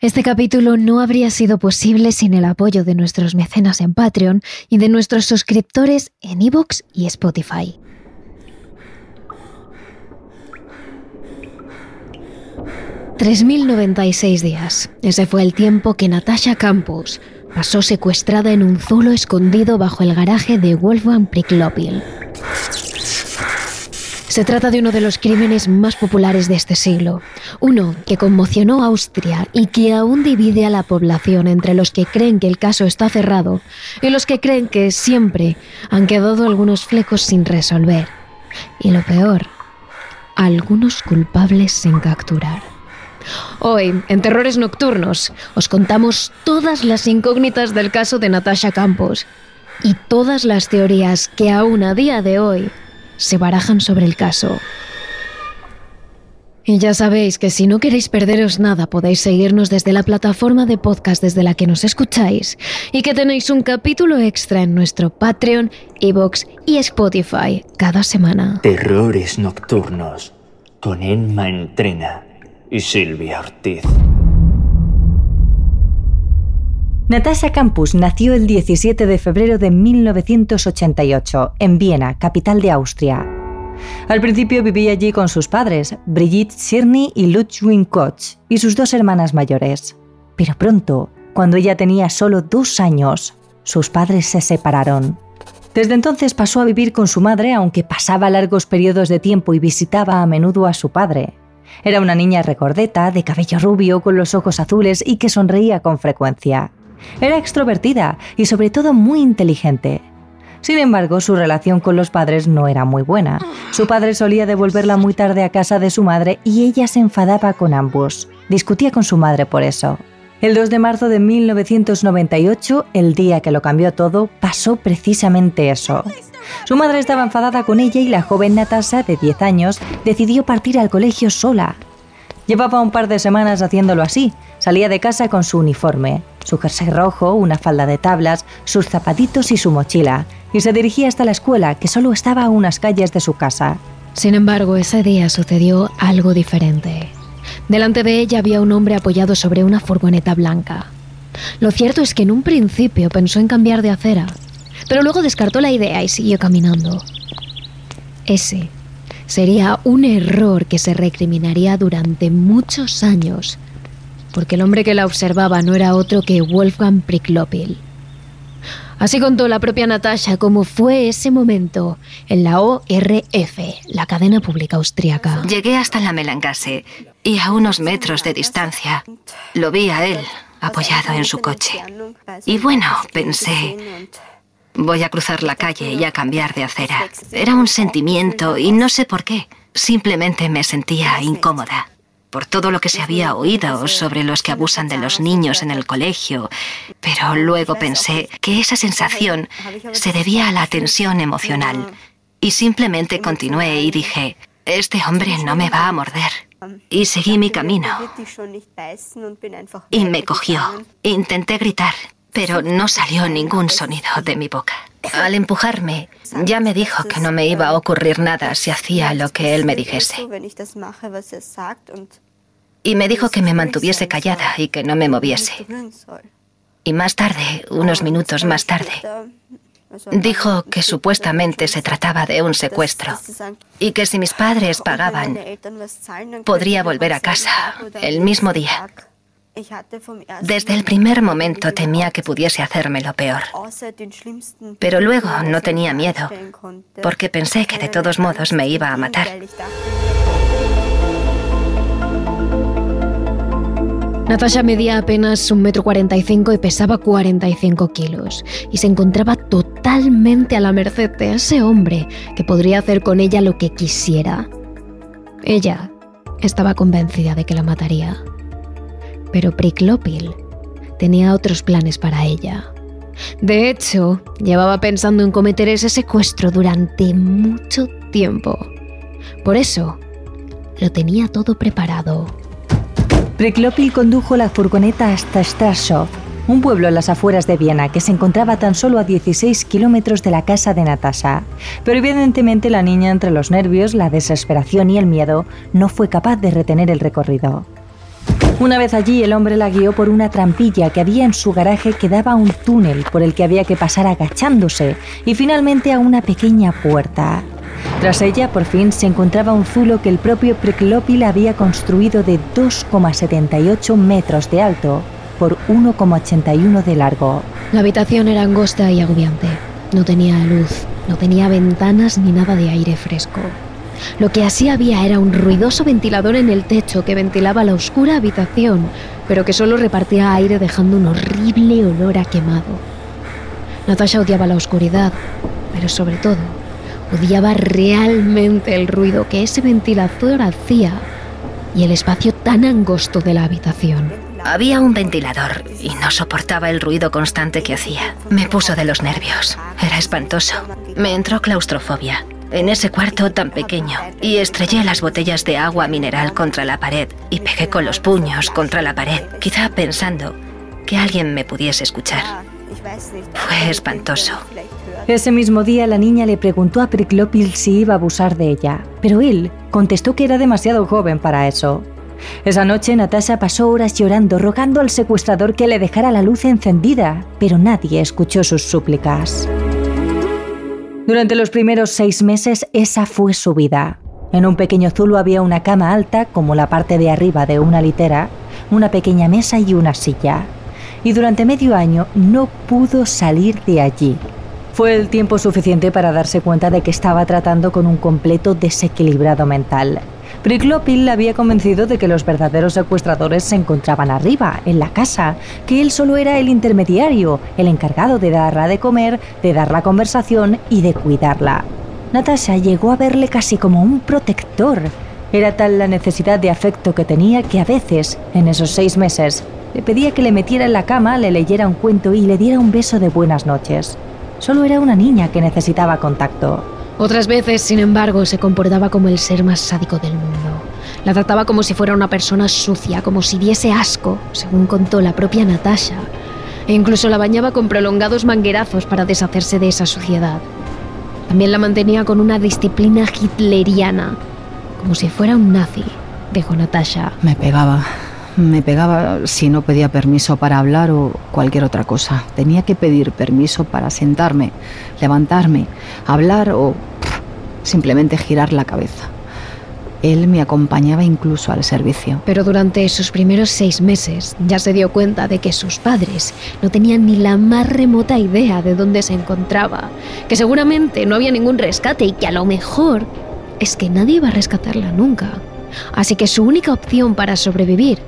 Este capítulo no habría sido posible sin el apoyo de nuestros mecenas en Patreon y de nuestros suscriptores en iVoox y Spotify. «3.096 días. Ese fue el tiempo que Natasha Campos pasó secuestrada en un zulo escondido bajo el garaje de Wolfgang Priklopil. Se trata de uno de los crímenes más populares de este siglo, uno que conmocionó a Austria y que aún divide a la población entre los que creen que el caso está cerrado y los que creen que siempre han quedado algunos flecos sin resolver. Y lo peor, algunos culpables sin capturar. Hoy, en Terrores Nocturnos, os contamos todas las incógnitas del caso de Natasha Campos y todas las teorías que aún a día de hoy se barajan sobre el caso. Y ya sabéis que si no queréis perderos nada podéis seguirnos desde la plataforma de podcast desde la que nos escucháis y que tenéis un capítulo extra en nuestro Patreon, Evox y Spotify cada semana. Terrores Nocturnos con Emma Entrena y Silvia Ortiz. Natasha Campus nació el 17 de febrero de 1988 en Viena, capital de Austria. Al principio vivía allí con sus padres, Brigitte Schirny y Ludwig Koch, y sus dos hermanas mayores. Pero pronto, cuando ella tenía solo dos años, sus padres se separaron. Desde entonces pasó a vivir con su madre, aunque pasaba largos periodos de tiempo y visitaba a menudo a su padre. Era una niña recordeta, de cabello rubio, con los ojos azules y que sonreía con frecuencia. Era extrovertida y sobre todo muy inteligente. Sin embargo, su relación con los padres no era muy buena. Su padre solía devolverla muy tarde a casa de su madre y ella se enfadaba con ambos. Discutía con su madre por eso. El 2 de marzo de 1998, el día que lo cambió todo, pasó precisamente eso. Su madre estaba enfadada con ella y la joven Natasha, de 10 años, decidió partir al colegio sola. Llevaba un par de semanas haciéndolo así. Salía de casa con su uniforme, su jersey rojo, una falda de tablas, sus zapatitos y su mochila, y se dirigía hasta la escuela, que solo estaba a unas calles de su casa. Sin embargo, ese día sucedió algo diferente. Delante de ella había un hombre apoyado sobre una furgoneta blanca. Lo cierto es que en un principio pensó en cambiar de acera, pero luego descartó la idea y siguió caminando. Ese sería un error que se recriminaría durante muchos años, porque el hombre que la observaba no era otro que Wolfgang Priklopil. Así contó la propia Natasha cómo fue ese momento en la ORF, la cadena pública austriaca. Llegué hasta la Melangase y a unos metros de distancia lo vi a él apoyado en su coche. Y bueno, pensé, Voy a cruzar la calle y a cambiar de acera. Era un sentimiento y no sé por qué. Simplemente me sentía incómoda por todo lo que se había oído sobre los que abusan de los niños en el colegio, pero luego pensé que esa sensación se debía a la tensión emocional y simplemente continué y dije, este hombre no me va a morder. Y seguí mi camino. Y me cogió. Intenté gritar, pero no salió ningún sonido de mi boca. Al empujarme, ya me dijo que no me iba a ocurrir nada si hacía lo que él me dijese. Y me dijo que me mantuviese callada y que no me moviese. Y más tarde, unos minutos más tarde, dijo que supuestamente se trataba de un secuestro y que si mis padres pagaban, podría volver a casa el mismo día. Desde el primer momento temía que pudiese hacerme lo peor. Pero luego no tenía miedo, porque pensé que de todos modos me iba a matar. Natasha medía apenas un metro cuarenta y cinco y pesaba 45 kilos, y se encontraba totalmente a la merced de ese hombre que podría hacer con ella lo que quisiera. Ella estaba convencida de que la mataría pero Priklopil tenía otros planes para ella. De hecho, llevaba pensando en cometer ese secuestro durante mucho tiempo. Por eso, lo tenía todo preparado. Priklopil condujo la furgoneta hasta Strasov, un pueblo en las afueras de Viena que se encontraba tan solo a 16 kilómetros de la casa de Natasha. Pero evidentemente la niña entre los nervios, la desesperación y el miedo no fue capaz de retener el recorrido. Una vez allí, el hombre la guió por una trampilla que había en su garaje que daba a un túnel por el que había que pasar agachándose y finalmente a una pequeña puerta. Tras ella, por fin, se encontraba un zulo que el propio Preclopil había construido de 2,78 metros de alto por 1,81 de largo. La habitación era angosta y agobiante. No tenía luz, no tenía ventanas ni nada de aire fresco. Lo que así había era un ruidoso ventilador en el techo que ventilaba la oscura habitación, pero que solo repartía aire dejando un horrible olor a quemado. Natasha odiaba la oscuridad, pero sobre todo odiaba realmente el ruido que ese ventilador hacía y el espacio tan angosto de la habitación. Había un ventilador y no soportaba el ruido constante que hacía. Me puso de los nervios. Era espantoso. Me entró claustrofobia en ese cuarto tan pequeño y estrellé las botellas de agua mineral contra la pared y pegué con los puños contra la pared, quizá pensando que alguien me pudiese escuchar. Fue espantoso. Ese mismo día la niña le preguntó a Priclopil si iba a abusar de ella, pero él contestó que era demasiado joven para eso. Esa noche Natasha pasó horas llorando, rogando al secuestrador que le dejara la luz encendida, pero nadie escuchó sus súplicas. Durante los primeros seis meses esa fue su vida. En un pequeño zulo había una cama alta, como la parte de arriba de una litera, una pequeña mesa y una silla. Y durante medio año no pudo salir de allí. Fue el tiempo suficiente para darse cuenta de que estaba tratando con un completo desequilibrado mental. Priclopil la había convencido de que los verdaderos secuestradores se encontraban arriba, en la casa, que él solo era el intermediario, el encargado de darla de comer, de dar la conversación y de cuidarla. Natasha llegó a verle casi como un protector. Era tal la necesidad de afecto que tenía que a veces, en esos seis meses, le pedía que le metiera en la cama, le leyera un cuento y le diera un beso de buenas noches. Solo era una niña que necesitaba contacto. Otras veces, sin embargo, se comportaba como el ser más sádico del mundo. La trataba como si fuera una persona sucia, como si diese asco, según contó la propia Natasha. E incluso la bañaba con prolongados manguerazos para deshacerse de esa suciedad. También la mantenía con una disciplina hitleriana, como si fuera un nazi, dijo Natasha. Me pegaba. Me pegaba si no pedía permiso para hablar o cualquier otra cosa. Tenía que pedir permiso para sentarme, levantarme, hablar o simplemente girar la cabeza. Él me acompañaba incluso al servicio. Pero durante sus primeros seis meses ya se dio cuenta de que sus padres no tenían ni la más remota idea de dónde se encontraba, que seguramente no había ningún rescate y que a lo mejor es que nadie iba a rescatarla nunca. Así que su única opción para sobrevivir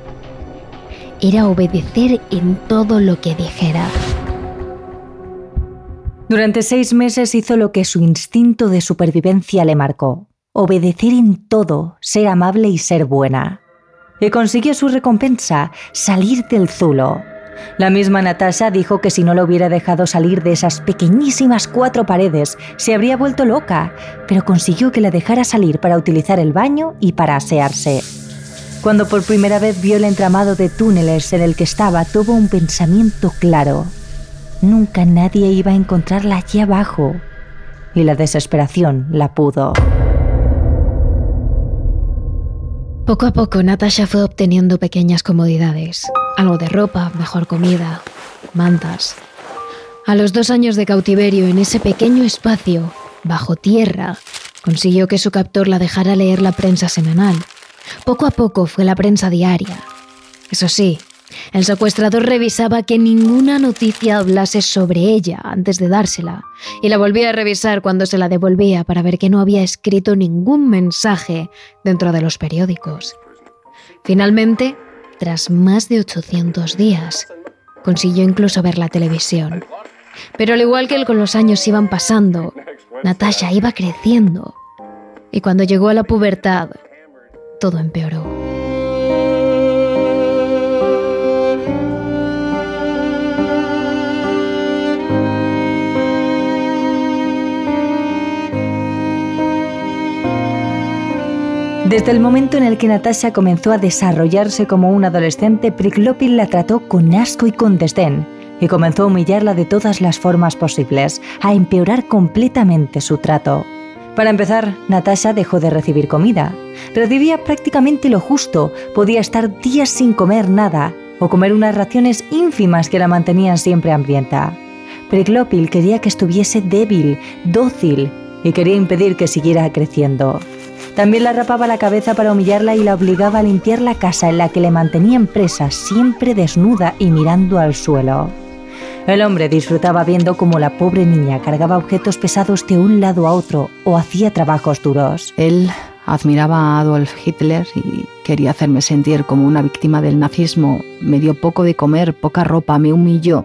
era obedecer en todo lo que dijera. Durante seis meses hizo lo que su instinto de supervivencia le marcó. Obedecer en todo, ser amable y ser buena. Y consiguió su recompensa, salir del zulo. La misma Natasha dijo que si no lo hubiera dejado salir de esas pequeñísimas cuatro paredes, se habría vuelto loca, pero consiguió que la dejara salir para utilizar el baño y para asearse. Cuando por primera vez vio el entramado de túneles en el que estaba, tuvo un pensamiento claro. Nunca nadie iba a encontrarla allí abajo. Y la desesperación la pudo. Poco a poco Natasha fue obteniendo pequeñas comodidades. Algo de ropa, mejor comida, mantas. A los dos años de cautiverio en ese pequeño espacio, bajo tierra, consiguió que su captor la dejara leer la prensa semanal poco a poco fue la prensa diaria. Eso sí, el secuestrador revisaba que ninguna noticia hablase sobre ella antes de dársela y la volvía a revisar cuando se la devolvía para ver que no había escrito ningún mensaje dentro de los periódicos. Finalmente, tras más de 800 días, consiguió incluso ver la televisión. Pero al igual que con los años iban pasando, Natasha iba creciendo. Y cuando llegó a la pubertad, todo empeoró. Desde el momento en el que Natasha comenzó a desarrollarse como un adolescente, Priklopil la trató con asco y con desdén y comenzó a humillarla de todas las formas posibles, a empeorar completamente su trato. Para empezar, Natasha dejó de recibir comida. Recibía prácticamente lo justo, podía estar días sin comer nada o comer unas raciones ínfimas que la mantenían siempre hambrienta. Preclopil quería que estuviese débil, dócil y quería impedir que siguiera creciendo. También la rapaba la cabeza para humillarla y la obligaba a limpiar la casa en la que le mantenían presa, siempre desnuda y mirando al suelo. El hombre disfrutaba viendo cómo la pobre niña cargaba objetos pesados de un lado a otro o hacía trabajos duros. Él admiraba a Adolf Hitler y quería hacerme sentir como una víctima del nazismo. Me dio poco de comer, poca ropa, me humilló.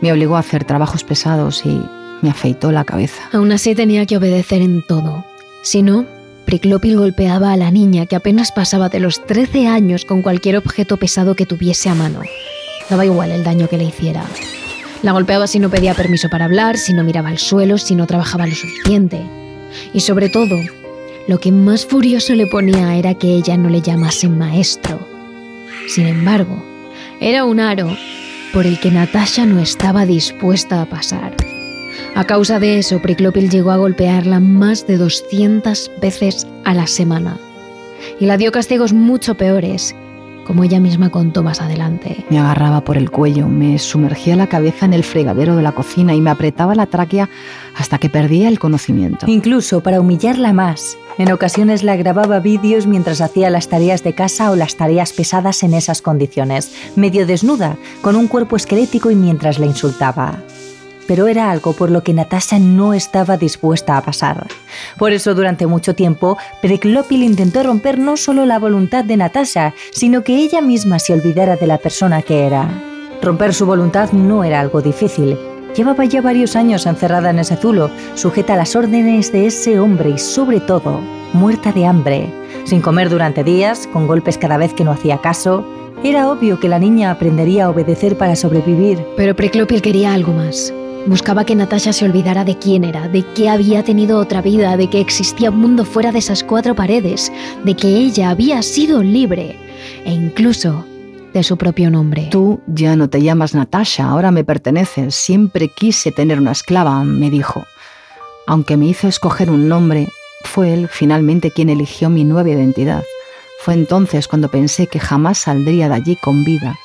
Me obligó a hacer trabajos pesados y me afeitó la cabeza. Aún así tenía que obedecer en todo. Si no, Priclopil golpeaba a la niña que apenas pasaba de los 13 años con cualquier objeto pesado que tuviese a mano. Daba igual el daño que le hiciera. La golpeaba si no pedía permiso para hablar, si no miraba al suelo, si no trabajaba lo suficiente. Y sobre todo, lo que más furioso le ponía era que ella no le llamase maestro. Sin embargo, era un aro por el que Natasha no estaba dispuesta a pasar. A causa de eso, Priclopil llegó a golpearla más de 200 veces a la semana y la dio castigos mucho peores, como ella misma contó más adelante. Me agarraba por el cuello, me sumergía la cabeza en el fregadero de la cocina y me apretaba la tráquea hasta que perdía el conocimiento. Incluso para humillarla más, en ocasiones la grababa vídeos mientras hacía las tareas de casa o las tareas pesadas en esas condiciones, medio desnuda, con un cuerpo esquelético y mientras la insultaba pero era algo por lo que Natasha no estaba dispuesta a pasar. Por eso durante mucho tiempo, Preclopil intentó romper no solo la voluntad de Natasha, sino que ella misma se olvidara de la persona que era. Romper su voluntad no era algo difícil. Llevaba ya varios años encerrada en ese zulo, sujeta a las órdenes de ese hombre y sobre todo, muerta de hambre, sin comer durante días, con golpes cada vez que no hacía caso. Era obvio que la niña aprendería a obedecer para sobrevivir. Pero Preclopil quería algo más. Buscaba que Natasha se olvidara de quién era, de que había tenido otra vida, de que existía un mundo fuera de esas cuatro paredes, de que ella había sido libre e incluso de su propio nombre. Tú ya no te llamas Natasha, ahora me perteneces. Siempre quise tener una esclava, me dijo. Aunque me hizo escoger un nombre, fue él finalmente quien eligió mi nueva identidad. Fue entonces cuando pensé que jamás saldría de allí con vida.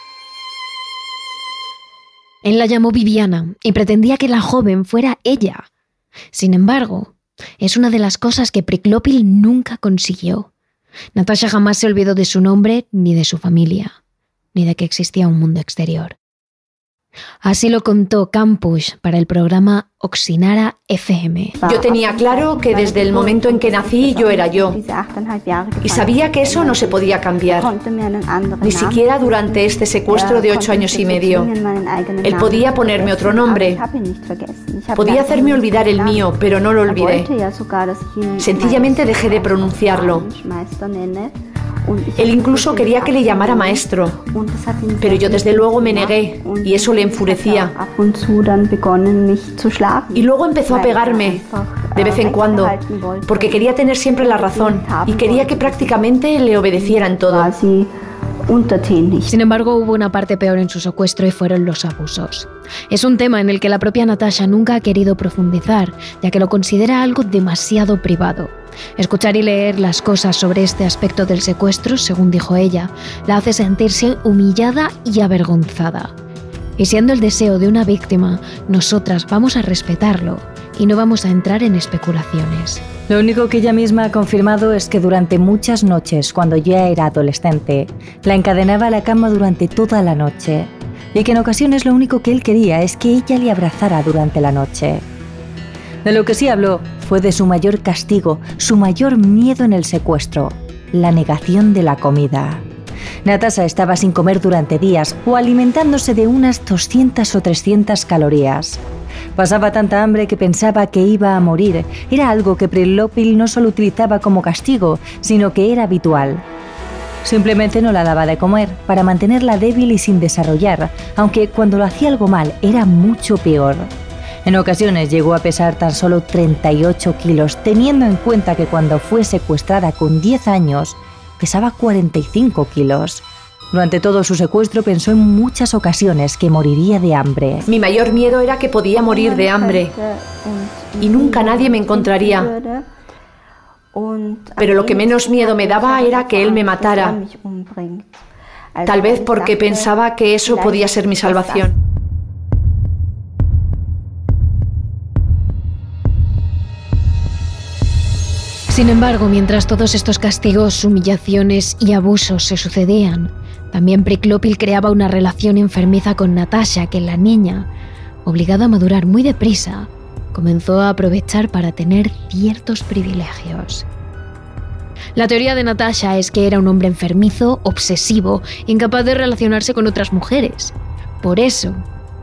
Él la llamó Viviana y pretendía que la joven fuera ella. Sin embargo, es una de las cosas que Priclopil nunca consiguió. Natasha jamás se olvidó de su nombre ni de su familia, ni de que existía un mundo exterior. Así lo contó Campus para el programa Oxinara FM. Yo tenía claro que desde el momento en que nací yo era yo. Y sabía que eso no se podía cambiar. Ni siquiera durante este secuestro de ocho años y medio. Él podía ponerme otro nombre. Podía hacerme olvidar el mío, pero no lo olvidé. Sencillamente dejé de pronunciarlo. Él incluso quería que le llamara maestro, pero yo desde luego me negué y eso le enfurecía. Y luego empezó a pegarme de vez en cuando, porque quería tener siempre la razón y quería que prácticamente le obedeciera en todo. Sin embargo, hubo una parte peor en su secuestro y fueron los abusos. Es un tema en el que la propia Natasha nunca ha querido profundizar, ya que lo considera algo demasiado privado. Escuchar y leer las cosas sobre este aspecto del secuestro, según dijo ella, la hace sentirse humillada y avergonzada. Y siendo el deseo de una víctima, nosotras vamos a respetarlo y no vamos a entrar en especulaciones. Lo único que ella misma ha confirmado es que durante muchas noches, cuando ya era adolescente, la encadenaba a la cama durante toda la noche y que en ocasiones lo único que él quería es que ella le abrazara durante la noche. De lo que sí habló fue de su mayor castigo, su mayor miedo en el secuestro, la negación de la comida. Natasha estaba sin comer durante días o alimentándose de unas 200 o 300 calorías. Pasaba tanta hambre que pensaba que iba a morir. Era algo que Prelopil no solo utilizaba como castigo, sino que era habitual. Simplemente no la daba de comer para mantenerla débil y sin desarrollar, aunque cuando lo hacía algo mal era mucho peor. En ocasiones llegó a pesar tan solo 38 kilos, teniendo en cuenta que cuando fue secuestrada con 10 años pesaba 45 kilos. Durante todo su secuestro pensó en muchas ocasiones que moriría de hambre. Mi mayor miedo era que podía morir de hambre y nunca nadie me encontraría. Pero lo que menos miedo me daba era que él me matara. Tal vez porque pensaba que eso podía ser mi salvación. Sin embargo, mientras todos estos castigos, humillaciones y abusos se sucedían, también Priklopil creaba una relación enfermiza con Natasha que la niña, obligada a madurar muy deprisa, comenzó a aprovechar para tener ciertos privilegios. La teoría de Natasha es que era un hombre enfermizo, obsesivo, incapaz de relacionarse con otras mujeres. Por eso,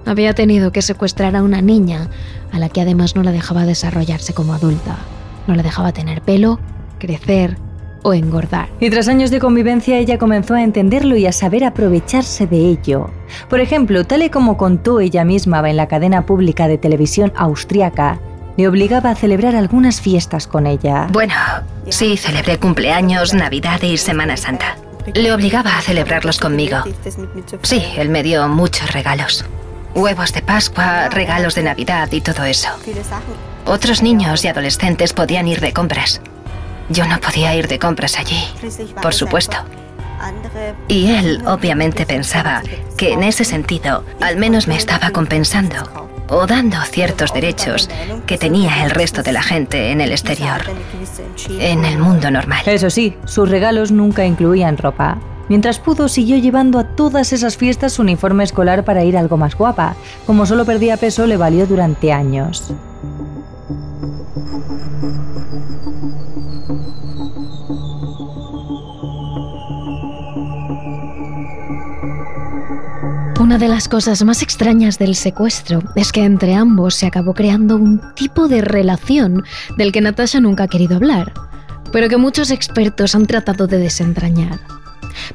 había tenido que secuestrar a una niña, a la que además no la dejaba desarrollarse como adulta. No la dejaba tener pelo, crecer o engordar. Y tras años de convivencia ella comenzó a entenderlo y a saber aprovecharse de ello. Por ejemplo, tal y como contó ella misma en la cadena pública de televisión austriaca, le obligaba a celebrar algunas fiestas con ella. Bueno, sí, celebré cumpleaños, Navidad y Semana Santa. Le obligaba a celebrarlos conmigo. Sí, él me dio muchos regalos. Huevos de Pascua, regalos de Navidad y todo eso. Otros niños y adolescentes podían ir de compras. Yo no podía ir de compras allí, por supuesto. Y él obviamente pensaba que en ese sentido al menos me estaba compensando o dando ciertos derechos que tenía el resto de la gente en el exterior, en el mundo normal. Eso sí, sus regalos nunca incluían ropa. Mientras pudo, siguió llevando a todas esas fiestas su uniforme escolar para ir algo más guapa. Como solo perdía peso, le valió durante años. Una de las cosas más extrañas del secuestro es que entre ambos se acabó creando un tipo de relación del que Natasha nunca ha querido hablar, pero que muchos expertos han tratado de desentrañar.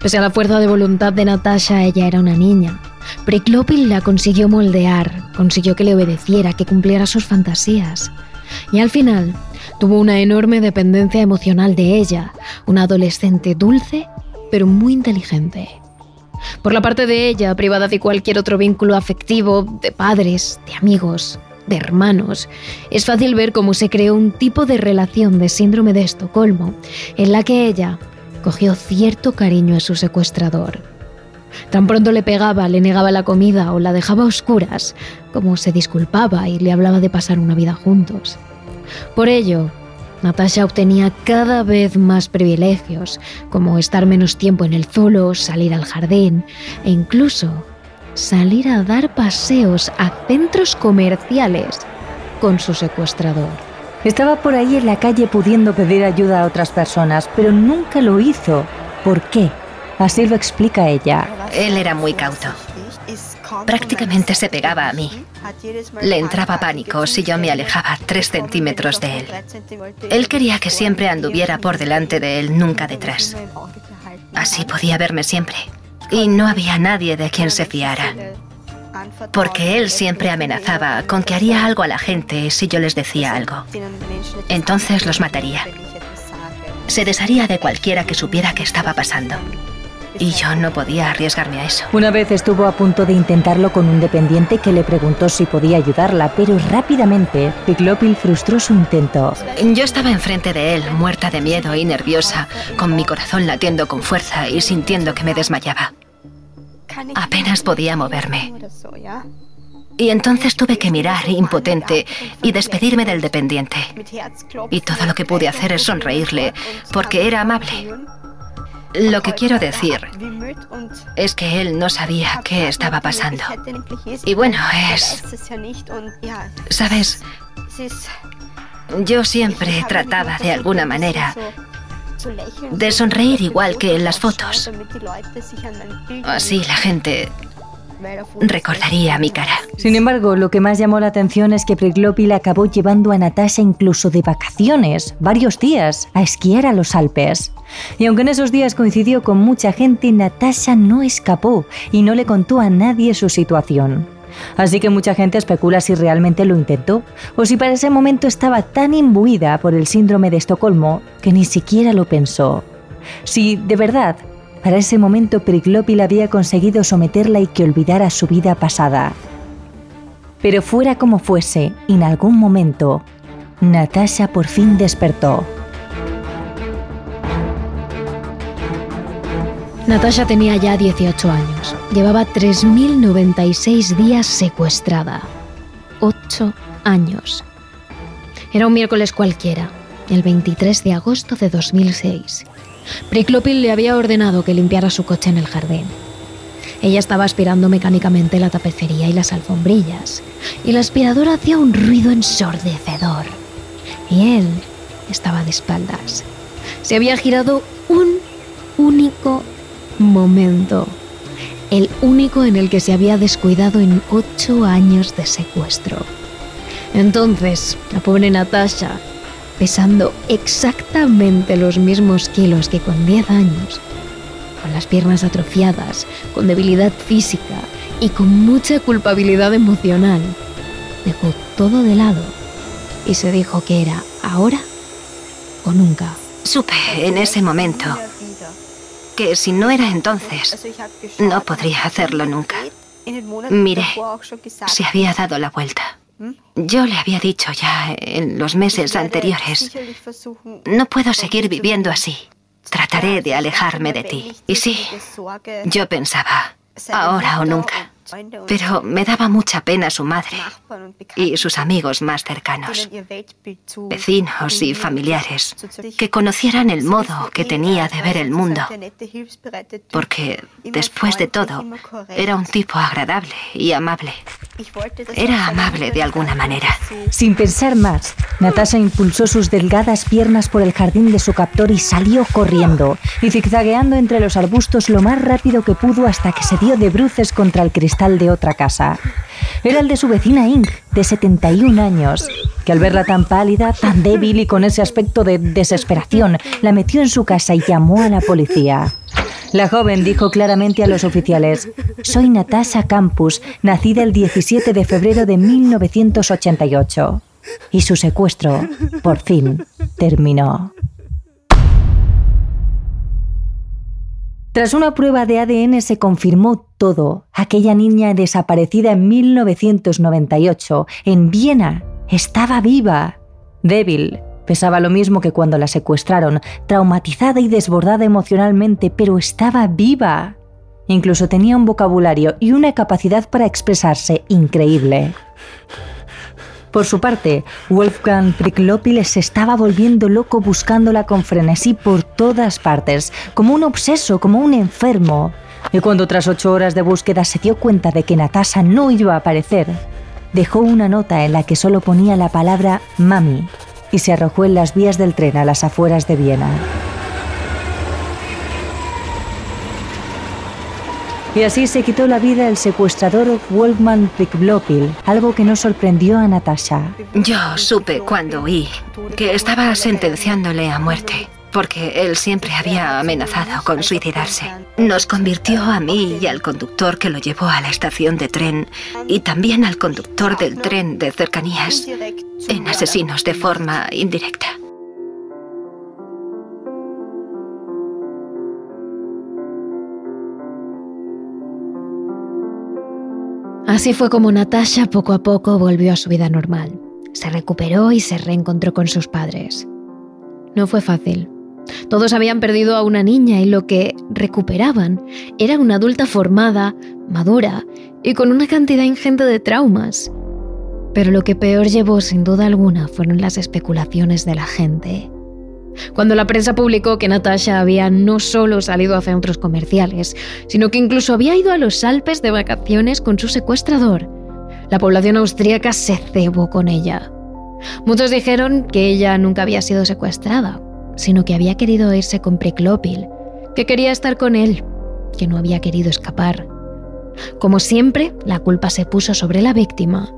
Pese a la fuerza de voluntad de Natasha, ella era una niña. Priklopil la consiguió moldear, consiguió que le obedeciera, que cumpliera sus fantasías. Y al final, tuvo una enorme dependencia emocional de ella, una adolescente dulce, pero muy inteligente. Por la parte de ella, privada de cualquier otro vínculo afectivo, de padres, de amigos, de hermanos, es fácil ver cómo se creó un tipo de relación de síndrome de Estocolmo, en la que ella cogió cierto cariño a su secuestrador. Tan pronto le pegaba, le negaba la comida o la dejaba a oscuras, como se disculpaba y le hablaba de pasar una vida juntos. Por ello, Natasha obtenía cada vez más privilegios, como estar menos tiempo en el zulo, salir al jardín e incluso salir a dar paseos a centros comerciales con su secuestrador. Estaba por ahí en la calle pudiendo pedir ayuda a otras personas, pero nunca lo hizo. ¿Por qué? Así lo explica ella. Él era muy cauto. Prácticamente se pegaba a mí. Le entraba pánico si yo me alejaba tres centímetros de él. Él quería que siempre anduviera por delante de él, nunca detrás. Así podía verme siempre. Y no había nadie de quien se fiara. Porque él siempre amenazaba con que haría algo a la gente si yo les decía algo. Entonces los mataría. Se desharía de cualquiera que supiera qué estaba pasando y yo no podía arriesgarme a eso. Una vez estuvo a punto de intentarlo con un dependiente que le preguntó si podía ayudarla, pero rápidamente Piklopil frustró su intento. Yo estaba enfrente de él, muerta de miedo y nerviosa, con mi corazón latiendo con fuerza y sintiendo que me desmayaba. Apenas podía moverme. Y entonces tuve que mirar, impotente, y despedirme del dependiente. Y todo lo que pude hacer es sonreírle, porque era amable. Lo que quiero decir es que él no sabía qué estaba pasando. Y bueno, es... ¿Sabes? Yo siempre trataba de alguna manera de sonreír igual que en las fotos. Así la gente recordaría mi cara. Sin embargo, lo que más llamó la atención es que Priklopil acabó llevando a Natasha incluso de vacaciones, varios días, a esquiar a los Alpes. Y aunque en esos días coincidió con mucha gente, Natasha no escapó y no le contó a nadie su situación. Así que mucha gente especula si realmente lo intentó o si para ese momento estaba tan imbuida por el síndrome de Estocolmo que ni siquiera lo pensó. Si de verdad Para ese momento Priklopil había conseguido someterla y que olvidara su vida pasada. Pero fuera como fuese, en algún momento, Natasha por fin despertó. Natasha tenía ya 18 años. Llevaba 3.096 días secuestrada. 8 años. Era un miércoles cualquiera, el 23 de agosto de 2006. Priklopil le había ordenado que limpiara su coche en el jardín. Ella estaba aspirando mecánicamente la tapicería y las alfombrillas, y la aspiradora hacía un ruido ensordecedor. Y él estaba de espaldas. Se había girado un único momento, el único en el que se había descuidado en ocho años de secuestro. Entonces, la pobre Natasha, pesando exactamente los mismos kilos que con 10 años, con las piernas atrofiadas, con debilidad física y con mucha culpabilidad emocional, dejó todo de lado y se dijo que era ahora o nunca. Supe en ese momento que si no era entonces, no podría hacerlo nunca. Mire, se había dado la vuelta. Yo le había dicho ya en los meses anteriores, no puedo seguir viviendo así. Trataré de alejarme de ti. Y sí, yo pensaba, ahora o nunca. Pero me daba mucha pena su madre y sus amigos más cercanos, vecinos y familiares, que conocieran el modo que tenía de ver el mundo. Porque, después de todo, era un tipo agradable y amable. Era amable de alguna manera. Sin pensar más, Natasha impulsó sus delgadas piernas por el jardín de su captor y salió corriendo y zigzagueando entre los arbustos lo más rápido que pudo hasta que se dio de bruces contra el cristal de otra casa. Era el de su vecina Ing, de 71 años, que al verla tan pálida, tan débil y con ese aspecto de desesperación, la metió en su casa y llamó a la policía. La joven dijo claramente a los oficiales, soy Natasha Campus, nacida el 17 de febrero de 1988. Y su secuestro, por fin, terminó. Tras una prueba de ADN se confirmó todo. Aquella niña desaparecida en 1998 en Viena estaba viva. Débil, pesaba lo mismo que cuando la secuestraron, traumatizada y desbordada emocionalmente, pero estaba viva. Incluso tenía un vocabulario y una capacidad para expresarse increíble. Por su parte, Wolfgang Priklopil se estaba volviendo loco buscándola con frenesí por todas partes, como un obseso, como un enfermo. Y cuando tras ocho horas de búsqueda se dio cuenta de que Natasha no iba a aparecer, dejó una nota en la que solo ponía la palabra mami y se arrojó en las vías del tren a las afueras de Viena. Y así se quitó la vida el secuestrador Wolfman Priklopil, algo que no sorprendió a Natasha. Yo supe cuando oí que estaba sentenciándole a muerte, porque él siempre había amenazado con suicidarse. Nos convirtió a mí y al conductor que lo llevó a la estación de tren y también al conductor del tren de cercanías en asesinos de forma indirecta. Así fue como Natasha poco a poco volvió a su vida normal. Se recuperó y se reencontró con sus padres. No fue fácil. Todos habían perdido a una niña y lo que recuperaban era una adulta formada, madura y con una cantidad ingente de traumas. Pero lo que peor llevó sin duda alguna fueron las especulaciones de la gente. Cuando la prensa publicó que Natasha había no solo salido a centros comerciales, sino que incluso había ido a los Alpes de vacaciones con su secuestrador, la población austríaca se cebó con ella. Muchos dijeron que ella nunca había sido secuestrada, sino que había querido irse con Priklopil, que quería estar con él, que no había querido escapar. Como siempre, la culpa se puso sobre la víctima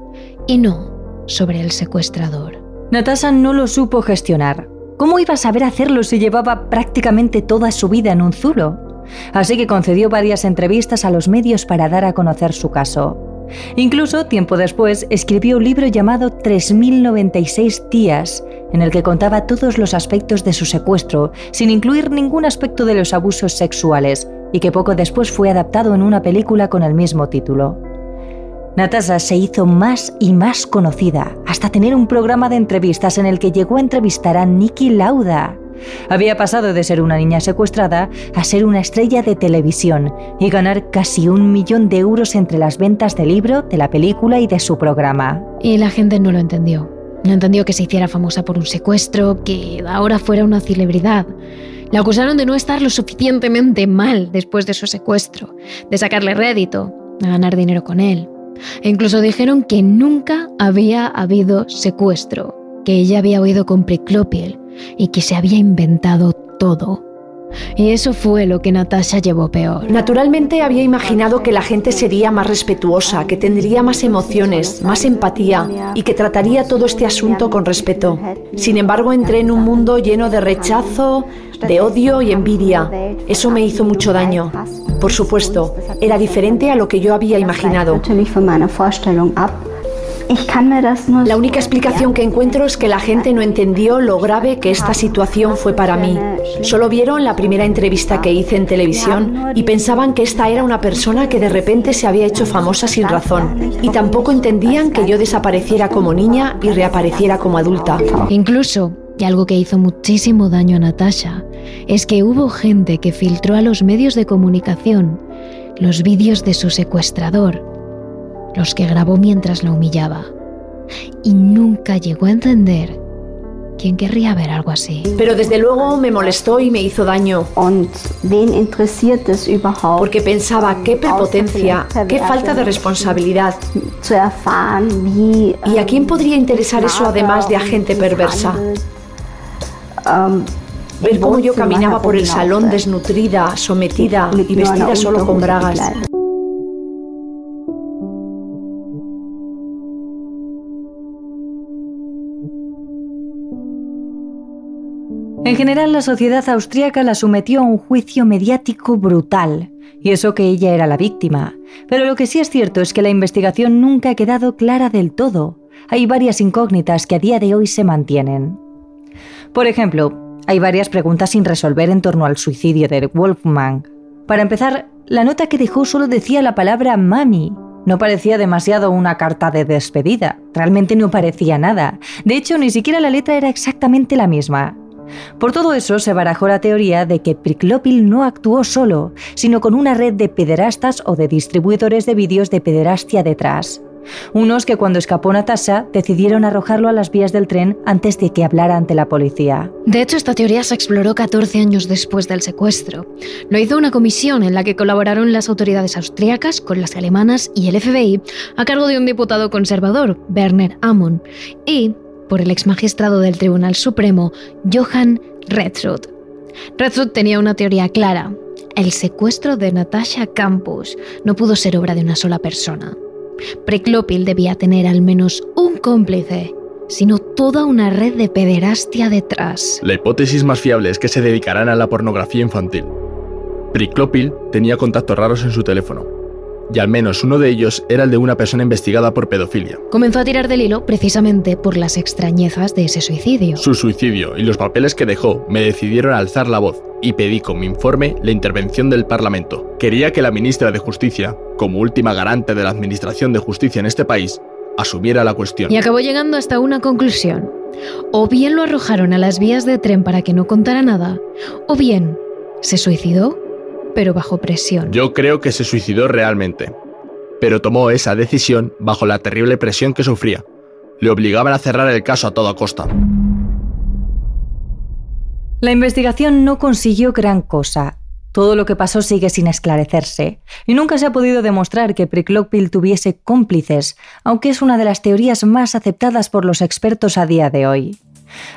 y no sobre el secuestrador. Natasha no lo supo gestionar. ¿Cómo iba a saber hacerlo si llevaba prácticamente toda su vida en un zulo? Así que concedió varias entrevistas a los medios para dar a conocer su caso. Incluso, tiempo después, escribió un libro llamado 3096 días, en el que contaba todos los aspectos de su secuestro, sin incluir ningún aspecto de los abusos sexuales, y que poco después fue adaptado en una película con el mismo título. Natasha se hizo más y más conocida, hasta tener un programa de entrevistas en el que llegó a entrevistar a Niki Lauda. Había pasado de ser una niña secuestrada a ser una estrella de televisión y ganar casi un millón de euros entre las ventas del libro, de la película y de su programa. Y la gente no lo entendió. No entendió que se hiciera famosa por un secuestro, que ahora fuera una celebridad. La acusaron de no estar lo suficientemente mal después de su secuestro, de sacarle rédito, de ganar dinero con él. E incluso dijeron que nunca había habido secuestro, que ella había oído con Priclopiel y que se había inventado todo. Y eso fue lo que Natasha llevó peor. Naturalmente había imaginado que la gente sería más respetuosa, que tendría más emociones, más empatía y que trataría todo este asunto con respeto. Sin embargo, entré en un mundo lleno de rechazo, de odio y envidia. Eso me hizo mucho daño. Por supuesto, era diferente a lo que yo había imaginado. La única explicación que encuentro es que la gente no entendió lo grave que esta situación fue para mí. Solo vieron la primera entrevista que hice en televisión y pensaban que esta era una persona que de repente se había hecho famosa sin razón. Y tampoco entendían que yo desapareciera como niña y reapareciera como adulta. Incluso, y algo que hizo muchísimo daño a Natasha, es que hubo gente que filtró a los medios de comunicación los vídeos de su secuestrador los que grabó mientras la humillaba. Y nunca llegó a entender quién querría ver algo así. Pero desde luego me molestó y me hizo daño. Porque pensaba qué prepotencia, qué falta de responsabilidad. ¿Y a quién podría interesar eso además de a gente perversa? Ver cómo yo caminaba por el salón desnutrida, sometida y vestida solo con bragas. En general, la sociedad austríaca la sometió a un juicio mediático brutal, y eso que ella era la víctima. Pero lo que sí es cierto es que la investigación nunca ha quedado clara del todo. Hay varias incógnitas que a día de hoy se mantienen. Por ejemplo, hay varias preguntas sin resolver en torno al suicidio de Wolfman. Para empezar, la nota que dejó solo decía la palabra mami. No parecía demasiado una carta de despedida. Realmente no parecía nada. De hecho, ni siquiera la letra era exactamente la misma. Por todo eso se barajó la teoría de que Priclopil no actuó solo, sino con una red de pederastas o de distribuidores de vídeos de pederastia detrás. Unos que cuando escapó Natasha decidieron arrojarlo a las vías del tren antes de que hablara ante la policía. De hecho, esta teoría se exploró 14 años después del secuestro. Lo hizo una comisión en la que colaboraron las autoridades austríacas con las alemanas y el FBI a cargo de un diputado conservador, Werner Amon, y por el ex magistrado del Tribunal Supremo, Johann Redruth. Redruth tenía una teoría clara. El secuestro de Natasha Campus no pudo ser obra de una sola persona. Preklopil debía tener al menos un cómplice, sino toda una red de pederastia detrás. La hipótesis más fiable es que se dedicarán a la pornografía infantil. Priklopil tenía contactos raros en su teléfono, y al menos uno de ellos era el de una persona investigada por pedofilia. Comenzó a tirar del hilo precisamente por las extrañezas de ese suicidio. Su suicidio y los papeles que dejó me decidieron alzar la voz y pedí con mi informe la intervención del Parlamento. Quería que la ministra de Justicia, como última garante de la Administración de Justicia en este país, asumiera la cuestión. Y acabó llegando hasta una conclusión. O bien lo arrojaron a las vías de tren para que no contara nada, o bien se suicidó pero bajo presión. Yo creo que se suicidó realmente, pero tomó esa decisión bajo la terrible presión que sufría. Le obligaban a cerrar el caso a toda costa. La investigación no consiguió gran cosa. Todo lo que pasó sigue sin esclarecerse, y nunca se ha podido demostrar que Priklopil tuviese cómplices, aunque es una de las teorías más aceptadas por los expertos a día de hoy.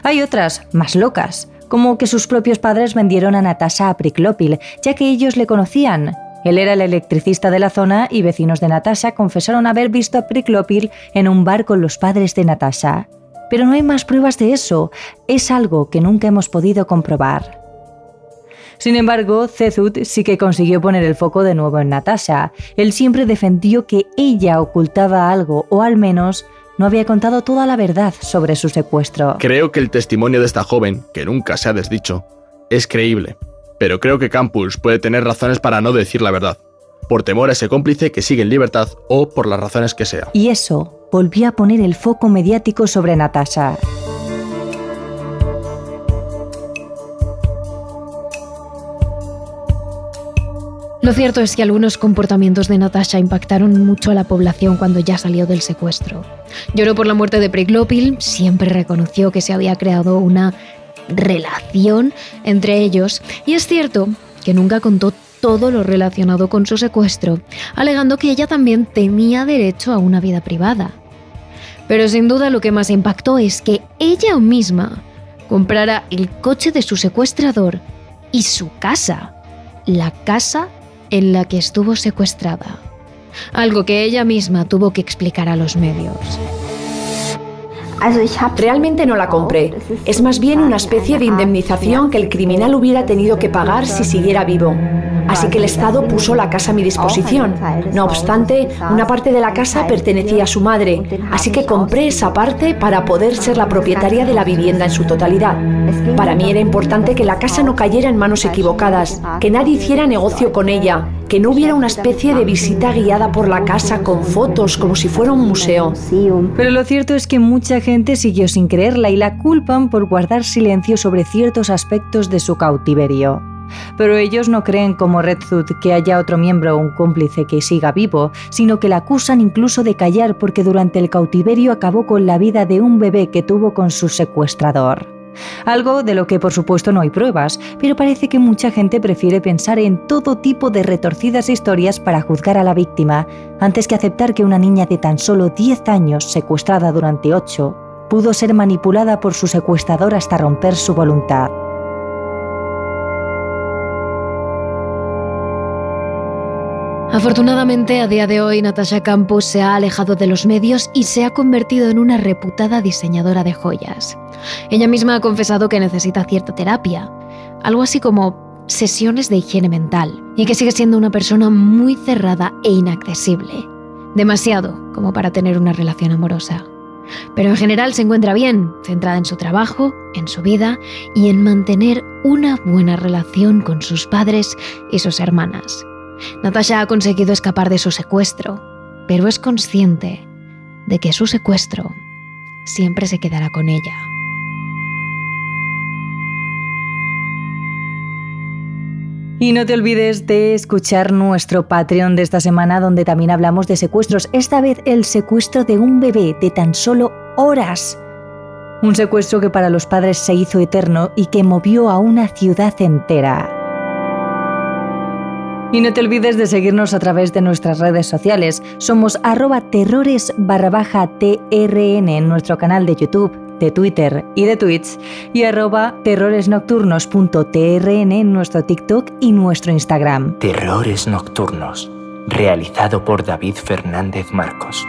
Hay otras, más locas, como que sus propios padres vendieron a Natasha a Priklopil, ya que ellos le conocían. Él era el electricista de la zona y vecinos de Natasha confesaron haber visto a Priklopil en un bar con los padres de Natasha. Pero no hay más pruebas de eso, es algo que nunca hemos podido comprobar. Sin embargo, Cezut sí que consiguió poner el foco de nuevo en Natasha. Él siempre defendió que ella ocultaba algo, o al menos no había contado toda la verdad sobre su secuestro. Creo que el testimonio de esta joven, que nunca se ha desdicho, es creíble. Pero creo que Campus puede tener razones para no decir la verdad, por temor a ese cómplice que sigue en libertad o por las razones que sea. Y eso volvió a poner el foco mediático sobre Natasha. Lo cierto es que algunos comportamientos de Natasha impactaron mucho a la población cuando ya salió del secuestro. Lloró por la muerte de Priglopil, siempre reconoció que se había creado una relación entre ellos y es cierto que nunca contó todo lo relacionado con su secuestro, alegando que ella también tenía derecho a una vida privada. Pero sin duda lo que más impactó es que ella misma comprara el coche de su secuestrador y su casa, la casa en la que estuvo secuestrada, algo que ella misma tuvo que explicar a los medios. Realmente no la compré. Es más bien una especie de indemnización que el criminal hubiera tenido que pagar si siguiera vivo. Así que el Estado puso la casa a mi disposición. No obstante, una parte de la casa pertenecía a su madre, así que compré esa parte para poder ser la propietaria de la vivienda en su totalidad. Para mí era importante que la casa no cayera en manos equivocadas, que nadie hiciera negocio con ella, que no hubiera una especie de visita guiada por la casa con fotos como si fuera un museo. Pero lo cierto es que mucha gente siguió sin creerla y la culpan por guardar silencio sobre ciertos aspectos de su cautiverio. Pero ellos no creen como Red Hood que haya otro miembro o un cómplice que siga vivo, sino que la acusan incluso de callar porque durante el cautiverio acabó con la vida de un bebé que tuvo con su secuestrador. Algo de lo que por supuesto no hay pruebas, pero parece que mucha gente prefiere pensar en todo tipo de retorcidas historias para juzgar a la víctima, antes que aceptar que una niña de tan solo 10 años, secuestrada durante 8, pudo ser manipulada por su secuestrador hasta romper su voluntad. Afortunadamente, a día de hoy, Natasha Campos se ha alejado de los medios y se ha convertido en una reputada diseñadora de joyas. Ella misma ha confesado que necesita cierta terapia, algo así como sesiones de higiene mental, y que sigue siendo una persona muy cerrada e inaccesible. Demasiado como para tener una relación amorosa. Pero en general se encuentra bien, centrada en su trabajo, en su vida y en mantener una buena relación con sus padres y sus hermanas. Natasha ha conseguido escapar de su secuestro, pero es consciente de que su secuestro siempre se quedará con ella. Y no te olvides de escuchar nuestro Patreon de esta semana donde también hablamos de secuestros, esta vez el secuestro de un bebé de tan solo horas. Un secuestro que para los padres se hizo eterno y que movió a una ciudad entera. Y no te olvides de seguirnos a través de nuestras redes sociales. Somos arroba terrores barra baja TRN en nuestro canal de YouTube, de Twitter y de Twitch y arroba terroresnocturnos.trn en nuestro TikTok y nuestro Instagram. Terrores Nocturnos, realizado por David Fernández Marcos.